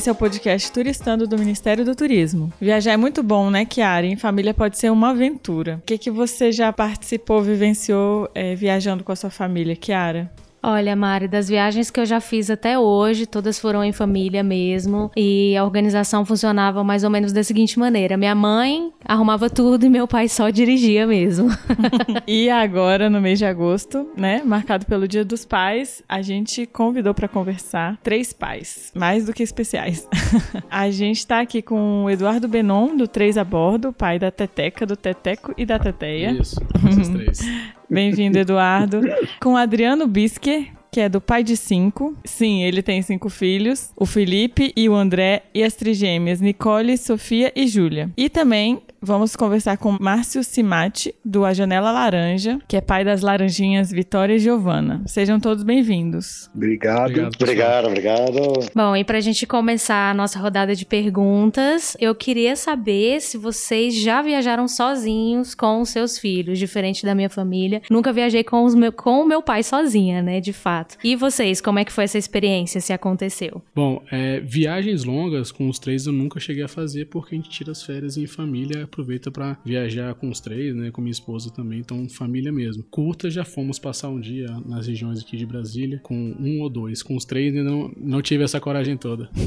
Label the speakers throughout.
Speaker 1: Esse é o podcast Turistando do Ministério do Turismo. Viajar é muito bom, né, Kiara? Em família pode ser uma aventura. O que, que você já participou, vivenciou é, viajando com a sua família, Kiara?
Speaker 2: Olha, Mari, das viagens que eu já fiz até hoje, todas foram em família mesmo. E a organização funcionava mais ou menos da seguinte maneira: minha mãe arrumava tudo e meu pai só dirigia mesmo.
Speaker 1: e agora, no mês de agosto, né, marcado pelo Dia dos Pais, a gente convidou para conversar três pais, mais do que especiais. a gente tá aqui com o Eduardo Benon, do Três a Bordo, pai da Teteca, do Teteco e da Teteia.
Speaker 3: Isso, esses três.
Speaker 1: Bem-vindo, Eduardo. Com Adriano Bisker, que é do pai de cinco. Sim, ele tem cinco filhos: o Felipe e o André, e as trigêmeas Nicole, Sofia e Júlia. E também vamos conversar com Márcio Simati, do A Janela Laranja, que é pai das laranjinhas Vitória e Giovana. Sejam todos bem-vindos.
Speaker 4: Obrigado. Obrigado, obrigado, obrigado.
Speaker 2: Bom, e pra gente começar a nossa rodada de perguntas, eu queria saber se vocês já viajaram sozinhos com os seus filhos, diferente da minha família. Nunca viajei com, os meu, com o meu pai sozinha, né, de fato. E vocês, como é que foi essa experiência, se aconteceu?
Speaker 3: Bom, é, viagens longas com os três eu nunca cheguei a fazer porque a gente tira as férias em família aproveita para viajar com os três, né? Com minha esposa também, então família mesmo. Curta, já fomos passar um dia nas regiões aqui de Brasília com um ou dois. Com os três ainda não, não tive essa coragem toda.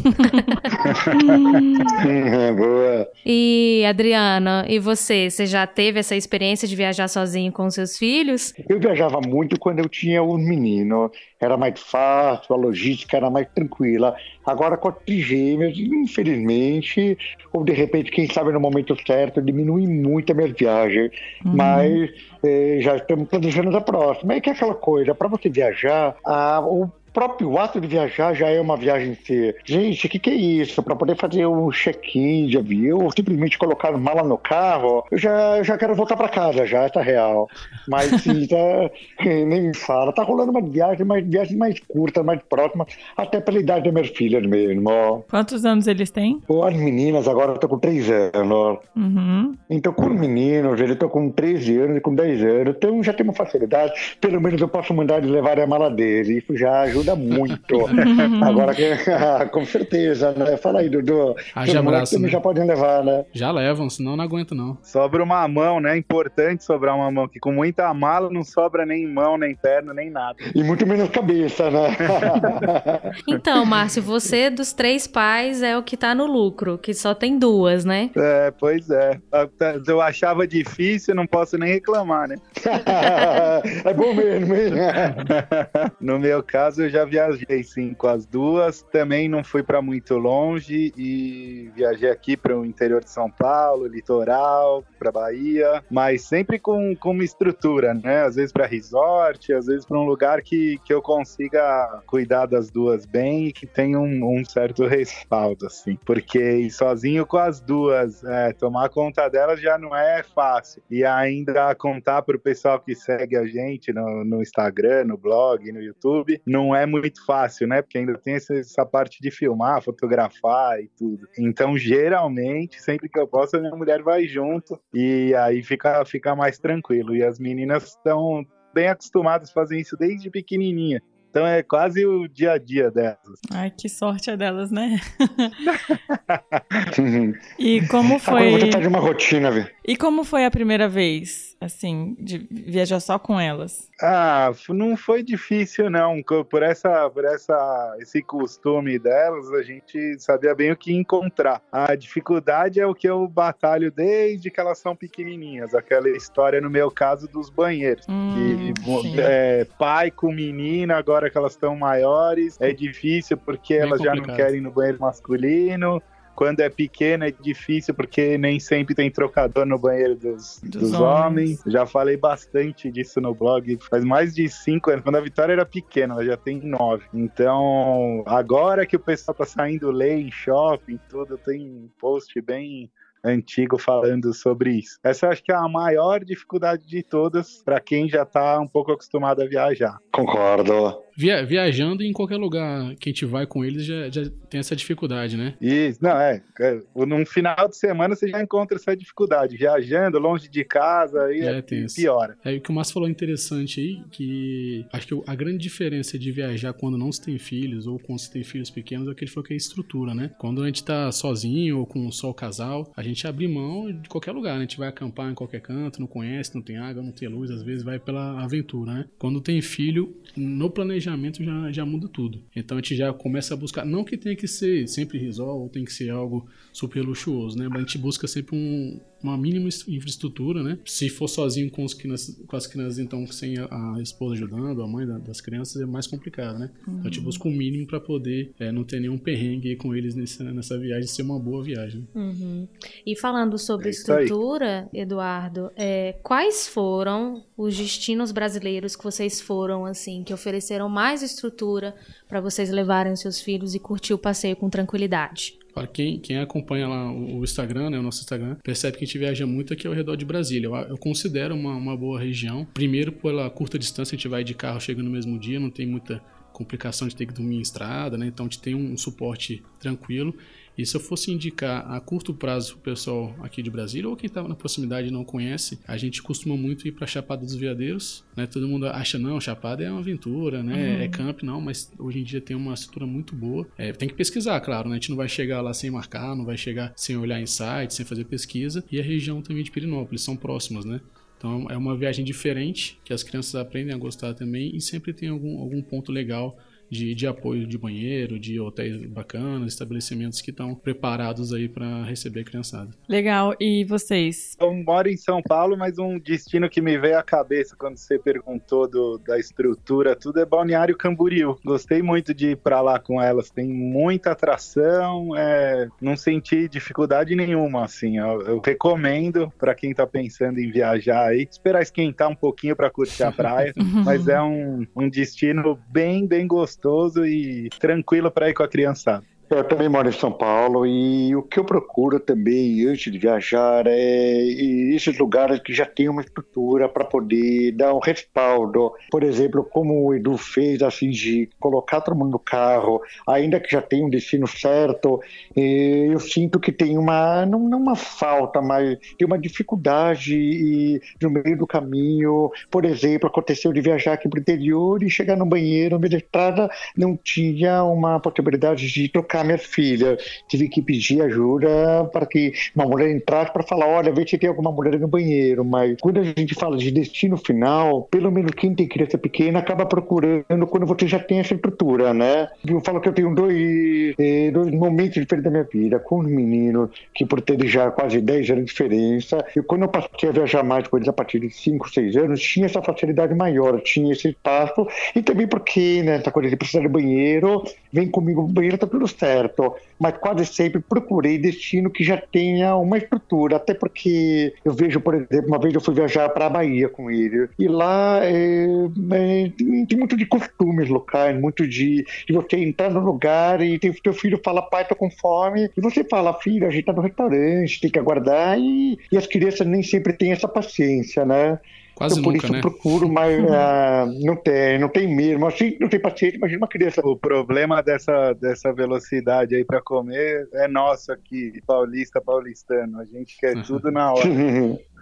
Speaker 4: Boa.
Speaker 2: E Adriana, e você? Você já teve essa experiência de viajar sozinho com seus filhos?
Speaker 4: Eu viajava muito quando eu tinha um menino. Era mais fácil, a logística era mais tranquila. Agora com a trigêmeas, infelizmente, ou de repente, quem sabe no momento certo, diminui muito a minha viagem. Uhum. Mas eh, já estamos planejando a próxima. É que é aquela coisa, para você viajar, a, o próprio ato de viajar já é uma viagem em si. Gente, o que, que, é isso? Para poder fazer um check-in de avião ou simplesmente colocar mala no carro, eu já, já quero voltar para casa, já, tá real. Mas sim, tá, nem me fala. Tá rolando uma viagem, mas viagem mais curta, mais próxima, até pela idade das minhas filhas mesmo.
Speaker 1: Quantos anos eles têm?
Speaker 4: As meninas agora estão com 3 anos.
Speaker 1: Uhum.
Speaker 4: Então, com os meninos, eles estão com 13 anos e com 10 anos. Então, já tem uma facilidade. Pelo menos eu posso mandar eles levarem a mala deles. Isso já ajuda ajuda muito. Agora, com certeza, né? Fala aí, Dudu.
Speaker 3: Haja abraço,
Speaker 4: né? já podem levar, né?
Speaker 3: Já levam, senão não aguento, não.
Speaker 5: Sobra uma mão, né? É importante sobrar uma mão, que com muita mala não sobra nem mão, nem perna, nem nada.
Speaker 4: E muito menos cabeça, né?
Speaker 2: então, Márcio, você dos três pais é o que tá no lucro, que só tem duas, né?
Speaker 5: É, pois é. Eu achava difícil, não posso nem reclamar, né?
Speaker 4: é bom mesmo, hein?
Speaker 5: no meu caso, eu já viajei sim com as duas. Também não fui para muito longe e viajei aqui para o interior de São Paulo, litoral, para Bahia, mas sempre com, com uma estrutura, né? Às vezes para resort, às vezes para um lugar que, que eu consiga cuidar das duas bem e que tenha um, um certo respaldo, assim. Porque sozinho com as duas, é, tomar conta delas já não é fácil. E ainda contar para o pessoal que segue a gente no, no Instagram, no blog, no YouTube, não é é muito fácil, né? Porque ainda tem essa parte de filmar, fotografar e tudo. Então, geralmente, sempre que eu posso, a minha mulher vai junto e aí fica, fica mais tranquilo. E as meninas estão bem acostumadas a fazer isso desde pequenininha. Então é quase o dia a dia delas.
Speaker 1: Ai, que sorte é delas, né? e como foi.
Speaker 4: Agora você tá de uma rotina, velho.
Speaker 1: E como foi a primeira vez, assim, de viajar só com elas?
Speaker 5: Ah, não foi difícil, não. Por essa, por essa, esse costume delas, a gente sabia bem o que encontrar. A dificuldade é o que eu batalho desde que elas são pequenininhas. Aquela história, no meu caso, dos banheiros.
Speaker 1: Hum,
Speaker 5: que, é, pai com menina, agora que elas estão maiores, é difícil porque Bem elas complicado. já não querem ir no banheiro masculino. Quando é pequena é difícil porque nem sempre tem trocador no banheiro dos, dos, dos homens. homens. Já falei bastante disso no blog. Faz mais de cinco anos. Quando a Vitória era pequena, ela já tem nove. Então, agora que o pessoal tá saindo lei em shopping, tudo, tem um post bem antigo falando sobre isso. Essa acho que é a maior dificuldade de todas para quem já está um pouco acostumado a viajar.
Speaker 4: Concordo.
Speaker 3: Via, viajando em qualquer lugar que a gente vai com eles já, já tem essa dificuldade, né?
Speaker 5: Isso, não, é. é num final de semana você já encontra essa dificuldade. Viajando, longe de casa, aí é, é piora.
Speaker 3: É o que o Márcio falou interessante aí, que acho que a grande diferença de viajar quando não se tem filhos ou quando se tem filhos pequenos é que ele falou que é a estrutura, né? Quando a gente tá sozinho ou com só o casal, a gente abre mão de qualquer lugar, né? A gente vai acampar em qualquer canto, não conhece, não tem água, não tem luz, às vezes vai pela aventura, né? Quando tem filho, no planejamento já, já muda tudo. Então a gente já começa a buscar, não que tenha que ser sempre resort ou tem que ser algo super luxuoso, né? Mas a gente busca sempre um, uma mínima infraestrutura, né? Se for sozinho com, os crianças, com as crianças, então sem a, a esposa ajudando, a mãe da, das crianças, é mais complicado, né? Uhum. Então a gente busca o mínimo para poder é, não ter nenhum perrengue com eles nessa, nessa viagem, ser uma boa viagem.
Speaker 2: Uhum. E falando sobre é estrutura, Eduardo, é, quais foram os destinos brasileiros que vocês foram, assim, que ofereceram mais estrutura para vocês levarem os seus filhos e curtir o passeio com tranquilidade?
Speaker 3: Para quem, quem acompanha lá o Instagram, né, o nosso Instagram, percebe que a gente viaja muito aqui ao redor de Brasília. Eu, eu considero uma, uma boa região. Primeiro, pela curta distância, a gente vai de carro, chega no mesmo dia, não tem muita complicação de ter que dormir em estrada, né? Então a gente tem um suporte tranquilo. E se eu fosse indicar a curto prazo o pessoal aqui de Brasília ou quem estava na proximidade e não conhece, a gente costuma muito ir para Chapada dos Veadeiros, né? Todo mundo acha não, Chapada é uma aventura, né? Uhum. É camp não, mas hoje em dia tem uma estrutura muito boa. É, tem que pesquisar, claro, né? A gente não vai chegar lá sem marcar, não vai chegar sem olhar em site, sem fazer pesquisa. E a região também de Pirinópolis são próximas, né? Então é uma viagem diferente que as crianças aprendem a gostar também e sempre tem algum, algum ponto legal de, de apoio de banheiro, de hotéis bacanas, estabelecimentos que estão preparados aí para receber a criançada.
Speaker 1: Legal. E vocês?
Speaker 5: Eu moro em São Paulo, mas um destino que me veio à cabeça quando você perguntou do, da estrutura, tudo é Balneário Camboriú. Gostei muito de ir para lá com elas. Tem muita atração, é, não senti dificuldade nenhuma, assim. Eu, eu recomendo para quem está pensando em viajar aí, esperar esquentar um pouquinho para curtir a praia, mas é um, um destino bem, bem gostoso gostoso e tranquilo para ir com a criançada.
Speaker 4: Eu também moro em São Paulo e o que eu procuro também antes de viajar é esses lugares que já têm uma estrutura para poder dar um respaldo. Por exemplo, como o Edu fez, assim, de colocar todo mundo no carro, ainda que já tenha um destino certo, eu sinto que tem uma, não, uma falta, mas tem uma dificuldade no meio do caminho. Por exemplo, aconteceu de viajar aqui para o interior e chegar no banheiro, da estrada, não tinha uma possibilidade de trocar minha filha. Tive que pedir ajuda para que uma mulher entrasse para falar: olha, vê se tem alguma mulher no banheiro. Mas quando a gente fala de destino final, pelo menos quem tem criança pequena acaba procurando quando você já tem essa estrutura, né? Eu falo que eu tenho dois, eh, dois momentos diferentes da minha vida. Com os meninos, que por ter já quase 10 anos de diferença, e quando eu passei a viajar mais com eles a partir de 5, 6 anos, tinha essa facilidade maior, tinha esse espaço, e também porque, né, essa coisa de precisar de banheiro, vem comigo, o banheiro tá tudo certo certo, mas quase sempre procurei destino que já tenha uma estrutura, até porque eu vejo, por exemplo, uma vez eu fui viajar para a Bahia com ele, e lá é, é, tem muito de costumes locais, muito de, de você entrar no lugar e tem, teu filho fala, pai, tô com fome, e você fala, filho, a gente tá no restaurante, tem que aguardar, e, e as crianças nem sempre têm essa paciência, né?
Speaker 3: Quase
Speaker 4: então, por
Speaker 3: nunca,
Speaker 4: isso
Speaker 3: né?
Speaker 4: procuro, mas uh, não tem, não tem mesmo. Assim, não tem paciência, imagina uma criança.
Speaker 5: O problema dessa, dessa velocidade aí para comer é nosso aqui, paulista, paulistano. A gente quer uhum. tudo na hora.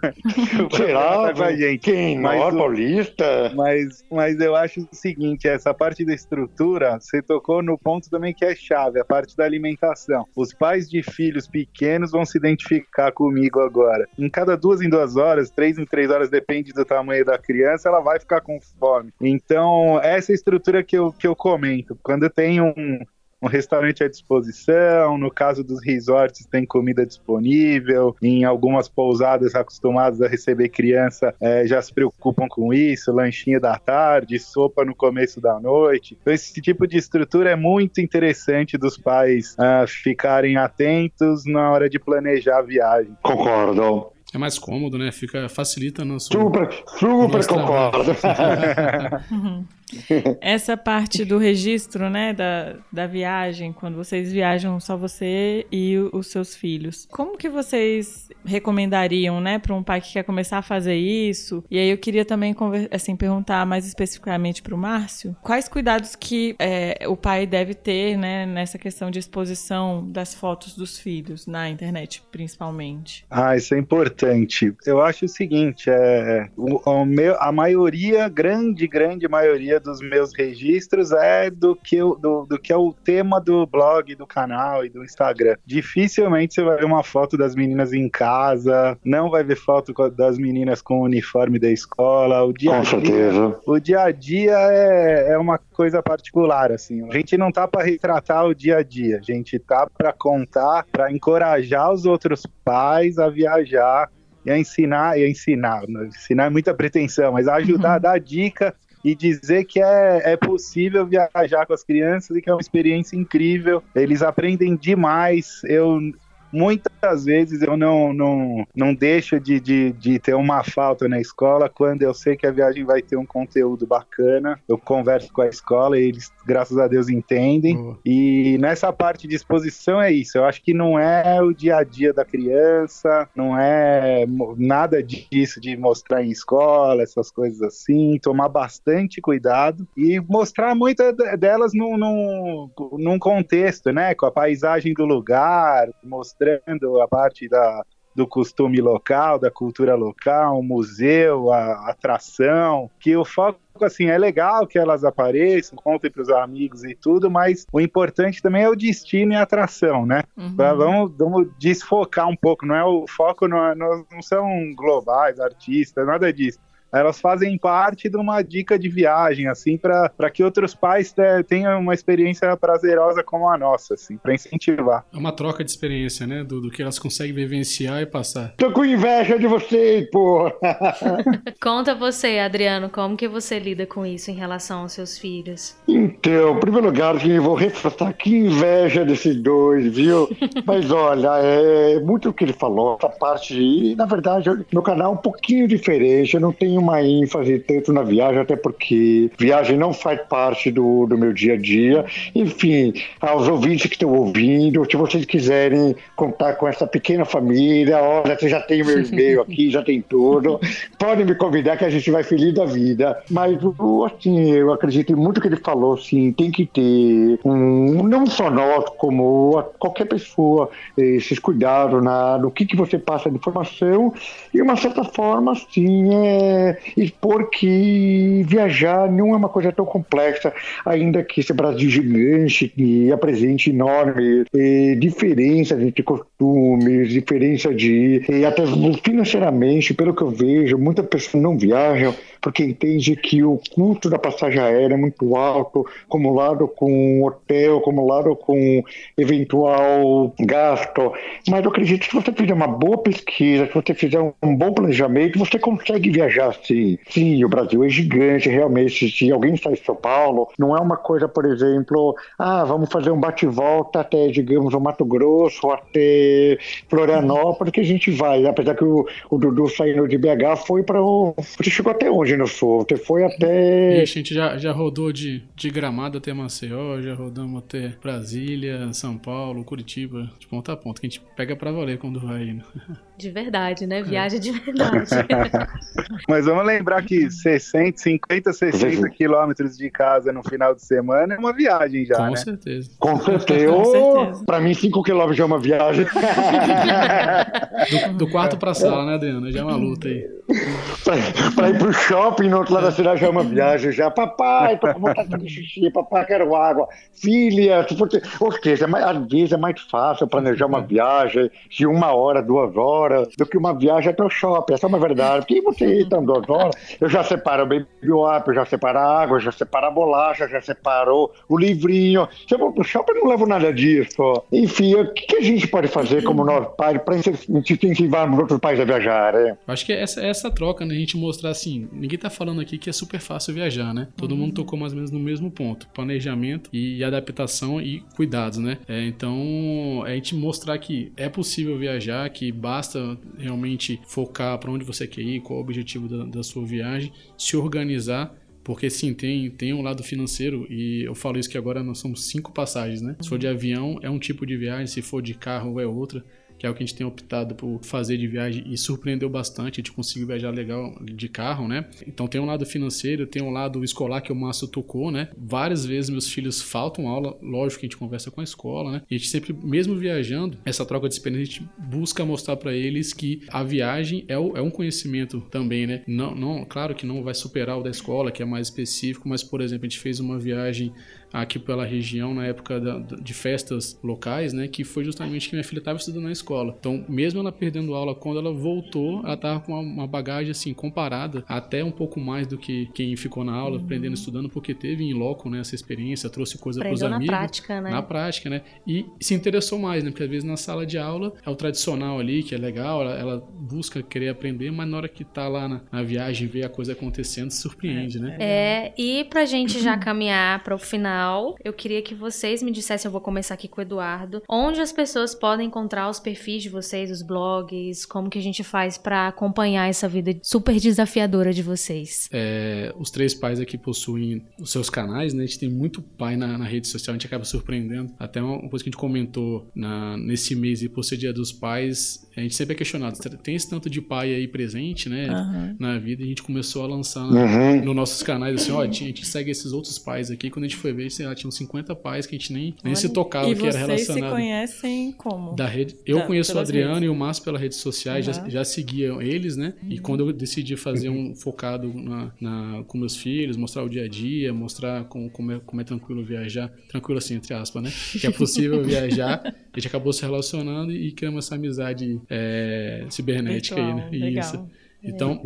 Speaker 4: Será? Tá gente. Quem? Mas, paulista?
Speaker 5: Mas, mas eu acho o seguinte, essa parte da estrutura, você tocou no ponto também que é chave, a parte da alimentação. Os pais de filhos pequenos vão se identificar comigo agora. Em cada duas em duas horas, três em três horas, depende do tamanho da criança, ela vai ficar com fome. Então, essa é estrutura que eu, que eu comento. Quando tem um, um restaurante à disposição, no caso dos resorts tem comida disponível, em algumas pousadas acostumadas a receber criança é, já se preocupam com isso, lanchinho da tarde, sopa no começo da noite. Então esse tipo de estrutura é muito interessante dos pais uh, ficarem atentos na hora de planejar a viagem.
Speaker 4: Concordo.
Speaker 3: É mais cômodo, né? Fica, facilita nosso.
Speaker 4: Super, super concordo.
Speaker 1: Essa parte do registro, né, da, da viagem, quando vocês viajam só você e os seus filhos. Como que vocês recomendariam, né, para um pai que quer começar a fazer isso? E aí eu queria também, assim, perguntar mais especificamente para o Márcio, quais cuidados que é, o pai deve ter, né, nessa questão de exposição das fotos dos filhos na internet, principalmente?
Speaker 5: Ah, isso é importante. Eu acho o seguinte, é, o, o meu, a maioria, grande, grande maioria dos meus registros é do que, do, do que é o tema do blog, do canal e do Instagram. Dificilmente você vai ver uma foto das meninas em casa, não vai ver foto das meninas com o uniforme da escola. O dia
Speaker 4: com certeza.
Speaker 5: o dia a dia é, é uma coisa particular, assim. A gente não tá para retratar o dia a dia, a gente tá para contar, para encorajar os outros pais a viajar e a ensinar, e a ensinar, ensinar é muita pretensão, mas a ajudar a dar dica e dizer que é, é possível viajar com as crianças e que é uma experiência incrível. Eles aprendem demais. Eu muitas vezes eu não, não, não deixo de, de, de ter uma falta na escola quando eu sei que a viagem vai ter um conteúdo bacana. Eu converso com a escola e eles, graças a Deus, entendem. Uhum. E nessa parte de exposição é isso. Eu acho que não é o dia a dia da criança, não é nada disso de mostrar em escola, essas coisas assim. Tomar bastante cuidado e mostrar muitas delas num, num, num contexto, né? Com a paisagem do lugar, mostrar mostrando a parte da, do costume local, da cultura local, o museu, a atração, que o foco assim é legal que elas apareçam, contem para os amigos e tudo, mas o importante também é o destino e a atração, né? Uhum. Vamos, vamos desfocar um pouco, não é o foco, não, é, não, não são globais, artistas, nada disso elas fazem parte de uma dica de viagem, assim, para que outros pais tenham uma experiência prazerosa como a nossa, assim, para incentivar.
Speaker 3: É uma troca de experiência, né? Do, do, que elas conseguem vivenciar e passar.
Speaker 4: Tô com inveja de vocês, pô!
Speaker 2: Conta você, Adriano, como que você lida com isso em relação aos seus filhos?
Speaker 4: Então, em primeiro lugar, eu vou reforçar que inveja desses dois, viu? Mas olha, é muito o que ele falou, essa parte, e na verdade, meu canal é um pouquinho diferente, eu não tenho uma ênfase tanto na viagem, até porque viagem não faz parte do, do meu dia a dia. Enfim, aos ouvintes que estão ouvindo, se vocês quiserem contar com essa pequena família, olha, você já tem o meu e-mail aqui, já tem tudo, podem me convidar que a gente vai feliz da vida. Mas, assim, eu acredito muito que ele falou, sim, tem que ter um, não só nós, como qualquer pessoa, esses cuidados na, no que, que você passa de informação e, uma certa forma, sim, é, e porque viajar não é uma coisa tão complexa, ainda que esse Brasil gigante que apresente enorme diferenças entre costumes, diferença de. E até financeiramente, pelo que eu vejo, muitas pessoas não viajam porque entende que o custo da passagem aérea é muito alto, acumulado com hotel, acumulado com eventual gasto. Mas eu acredito que se você fizer uma boa pesquisa, se você fizer um bom planejamento, você consegue viajar sim. Sim, o Brasil é gigante, realmente. Se alguém está em São Paulo, não é uma coisa, por exemplo, ah, vamos fazer um bate-volta até, digamos, o Mato Grosso, até Florianópolis, que a gente vai. Apesar que o, o Dudu saindo de BH foi para o. Você chegou até onde? no Sul. Você foi até.
Speaker 3: Ixi, a gente já, já rodou de, de Gramado até Maceió, já rodamos até Brasília, São Paulo, Curitiba, de ponta a ponta, que a gente pega pra valer quando vai indo.
Speaker 2: De verdade, né? Viagem é. de verdade.
Speaker 5: Mas vamos lembrar que 60, 50, 60 quilômetros de casa no final de semana é uma viagem já,
Speaker 3: Com
Speaker 5: né?
Speaker 3: certeza.
Speaker 4: Com certeza. Com certeza. Pra mim, 5 quilômetros já é uma viagem.
Speaker 3: Do, do quarto pra sala, né, Adriana? Já é uma luta aí.
Speaker 4: Pra ir pro shopping no outro lado da cidade já é uma viagem. Já, papai, tô com vontade de xixi, papai, quero água. Filha, for... ou seja, é às vezes é mais fácil planejar uma viagem de uma hora, duas horas, do que uma viagem até o shopping. Essa é uma verdade. Porque você então duas horas, eu já separo o baby up, eu já separo a água, já separo a bolacha, já separo o livrinho. Se eu vou pro shopping, eu não levo nada disso. Enfim, o que a gente pode fazer como nós pais para incentivar os outros pais a viajar? Hein?
Speaker 3: Acho que essa, essa troca, né? A gente mostrar assim, ninguém tá falando aqui que é super fácil viajar, né? Todo uhum. mundo tocou mais ou menos no mesmo ponto: planejamento e adaptação e cuidados, né? É, então, a gente mostrar que é possível viajar, que basta realmente focar para onde você quer ir, qual o objetivo da, da sua viagem, se organizar Porque sim, tem, tem um lado financeiro, e eu falo isso que agora nós somos cinco passagens, né? Se for de avião, é um tipo de viagem, se for de carro, é outra que é o que a gente tem optado por fazer de viagem e surpreendeu bastante, a gente conseguiu viajar legal de carro, né? Então tem um lado financeiro, tem um lado escolar que o Márcio tocou, né? Várias vezes meus filhos faltam aula, lógico que a gente conversa com a escola, né? E a gente sempre, mesmo viajando, essa troca de experiência, a gente busca mostrar para eles que a viagem é, o, é um conhecimento também, né? Não, não, claro que não vai superar o da escola, que é mais específico, mas, por exemplo, a gente fez uma viagem aqui pela região na época da, de festas locais, né? Que foi justamente que minha filha estava estudando na escola. Então, mesmo ela perdendo aula, quando ela voltou, ela estava com uma, uma, bagagem assim comparada até um pouco mais do que quem ficou na aula, uhum. aprendendo, estudando, porque teve em loco, né? Essa experiência, trouxe coisa para os amigos.
Speaker 2: na prática, né?
Speaker 3: Na prática, né? E se interessou mais, né? Porque às vezes na sala de aula é o tradicional ali, que é legal, ela, ela busca querer aprender, mas na hora que tá lá na, na viagem, vê a coisa acontecendo, surpreende,
Speaker 2: é,
Speaker 3: né?
Speaker 2: É, e pra gente já caminhar para o final final, eu queria que vocês me dissessem, eu vou começar aqui com o Eduardo, onde as pessoas podem encontrar os perfis de vocês, os blogs, como que a gente faz para acompanhar essa vida super desafiadora de vocês?
Speaker 3: É, os três pais aqui possuem os seus canais, né? A gente tem muito pai na, na rede social, a gente acaba surpreendendo. Até uma coisa que a gente comentou na, nesse mês e por ser dia dos pais, a gente sempre é questionado, tem esse tanto de pai aí presente, né, uhum. na vida, e a gente começou a lançar uhum. nos nossos canais, assim, ó, a gente segue esses outros pais aqui, quando a gente foi ver, sei lá, tinham 50 pais que a gente nem, nem se tocava
Speaker 1: e
Speaker 3: que era relacionado.
Speaker 1: E vocês se conhecem como?
Speaker 3: Da rede, eu da, conheço o Adriano redes. e o Márcio pelas redes sociais, uhum. já, já seguia eles, né, e uhum. quando eu decidi fazer um focado na, na, com meus filhos, mostrar o dia a dia, mostrar como, como, é, como é tranquilo viajar, tranquilo assim, entre aspas, né, que é possível viajar, a gente acabou se relacionando e criamos essa amizade é, cibernética Virtual, aí, né? Legal. Isso. Então,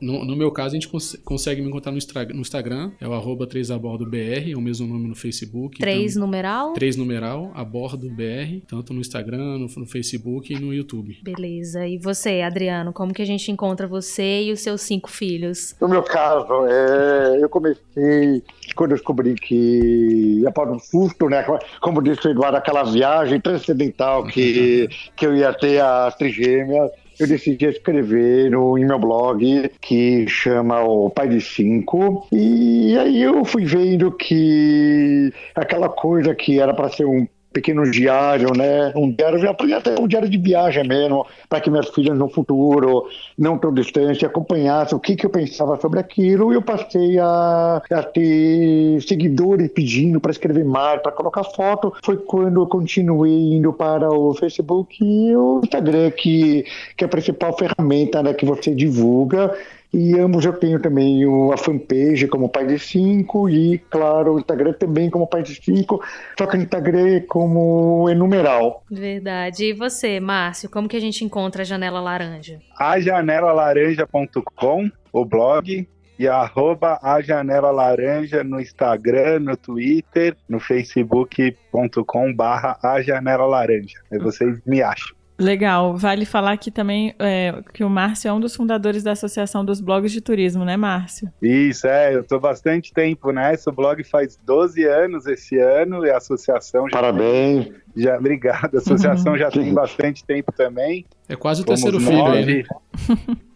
Speaker 3: no, no, meu caso, a gente cons consegue me encontrar no, no Instagram, é o arroba 3abordobr, é o mesmo nome no Facebook.
Speaker 2: 3 então, numeral?
Speaker 3: 3 numeral, abordobr, tanto no Instagram, no, no, Facebook e no YouTube.
Speaker 2: Beleza. E você, Adriano, como que a gente encontra você e os seus cinco filhos?
Speaker 4: No meu caso, é, eu comecei quando eu descobri que, após um susto, né, como disse o Eduardo, aquela viagem transcendental que, que eu ia ter as trigêmeas, eu decidi escrever no, em meu blog que chama o Pai de Cinco. E aí eu fui vendo que aquela coisa que era para ser um pequeno diário, né? Um diário, já até um diário de viagem mesmo, para que minhas filhas no futuro, não tão distante, acompanhassem o que, que eu pensava sobre aquilo. E eu passei a, a ter seguidores pedindo para escrever mais, para colocar foto. Foi quando eu continuei indo para o Facebook e o Instagram, que, que é a principal ferramenta né, que você divulga e ambos eu tenho também a fanpage como Pai de Cinco e, claro, o Instagram também como Pai de Cinco, só que o Instagram é como enumeral.
Speaker 2: Verdade. E você, Márcio, como que a gente encontra a Janela Laranja?
Speaker 5: A janelalaranja.com, o blog, e arroba a Janela Laranja no Instagram, no Twitter, no facebook.com barra a Janela Laranja. Aí vocês me acham.
Speaker 1: Legal. Vale falar aqui também é, que o Márcio é um dos fundadores da Associação dos Blogs de Turismo, né, Márcio?
Speaker 5: Isso, é. Eu estou bastante tempo nessa. O blog faz 12 anos esse ano e a associação
Speaker 4: já. Parabéns.
Speaker 5: Tem, já, obrigado. A associação uhum. já tem bastante tempo também.
Speaker 3: É quase o terceiro filho aí, né?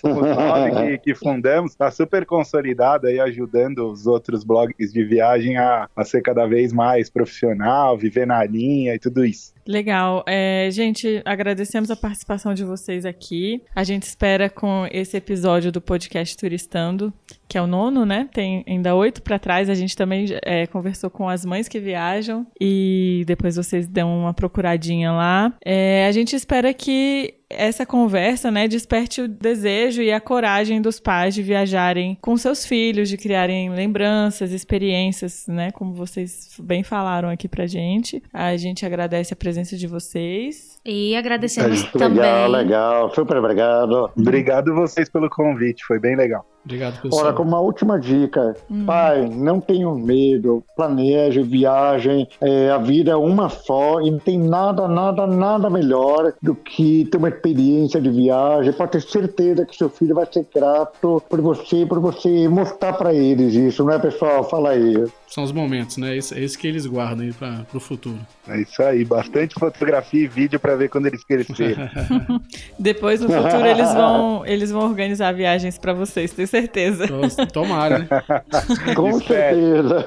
Speaker 5: Fomos nós que, que, fundamos, está super consolidado aí, ajudando os outros blogs de viagem a, a ser cada vez mais profissional, viver na linha e tudo isso.
Speaker 1: Legal. É, gente, agradecemos a participação de vocês aqui. A gente espera com esse episódio do podcast Turistando, que é o nono, né? Tem ainda oito para trás. A gente também é, conversou com as mães que viajam e depois vocês dão uma procuradinha lá. É, a gente espera que essa conversa, né, desperte o desejo e a coragem dos pais de viajarem com seus filhos, de criarem lembranças, experiências, né, como vocês bem falaram aqui pra gente. A gente agradece a presença de vocês.
Speaker 2: E agradecemos
Speaker 4: é,
Speaker 2: também.
Speaker 4: Legal, legal, super obrigado.
Speaker 5: Obrigado vocês pelo convite, foi bem legal.
Speaker 3: Obrigado, pessoal.
Speaker 4: Ora, como uma última dica, hum. pai, não tenham medo, planeje, viagem, é, a vida é uma só e não tem nada, nada, nada melhor do que ter uma experiência de viagem, pode ter certeza que seu filho vai ser grato por você, por você mostrar para eles isso, não é, pessoal? Fala aí.
Speaker 3: São os momentos, né? Esse, esse que eles guardam aí para o futuro.
Speaker 5: É isso aí, bastante fotografia e vídeo para ver quando eles crescerem.
Speaker 1: Depois no futuro eles vão, eles vão organizar viagens para vocês, tenho certeza.
Speaker 3: Tomara, né?
Speaker 4: Com certeza.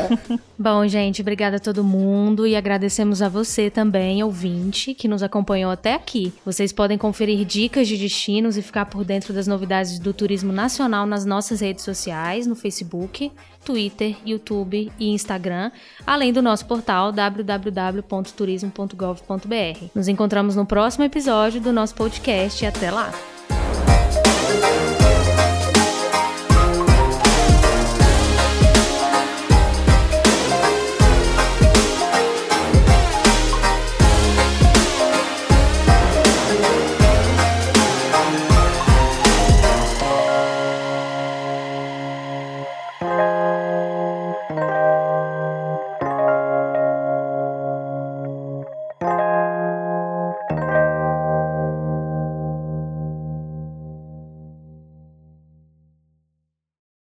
Speaker 2: Bom, gente, obrigada a todo mundo e agradecemos a você também, ouvinte, que nos acompanhou até aqui. Vocês podem conferir dicas de destinos e ficar por dentro das novidades do turismo nacional nas nossas redes sociais, no Facebook, Twitter, YouTube e Instagram, além do nosso portal www.turismo.gov.br. Nos encontramos no próximo episódio do nosso podcast até lá!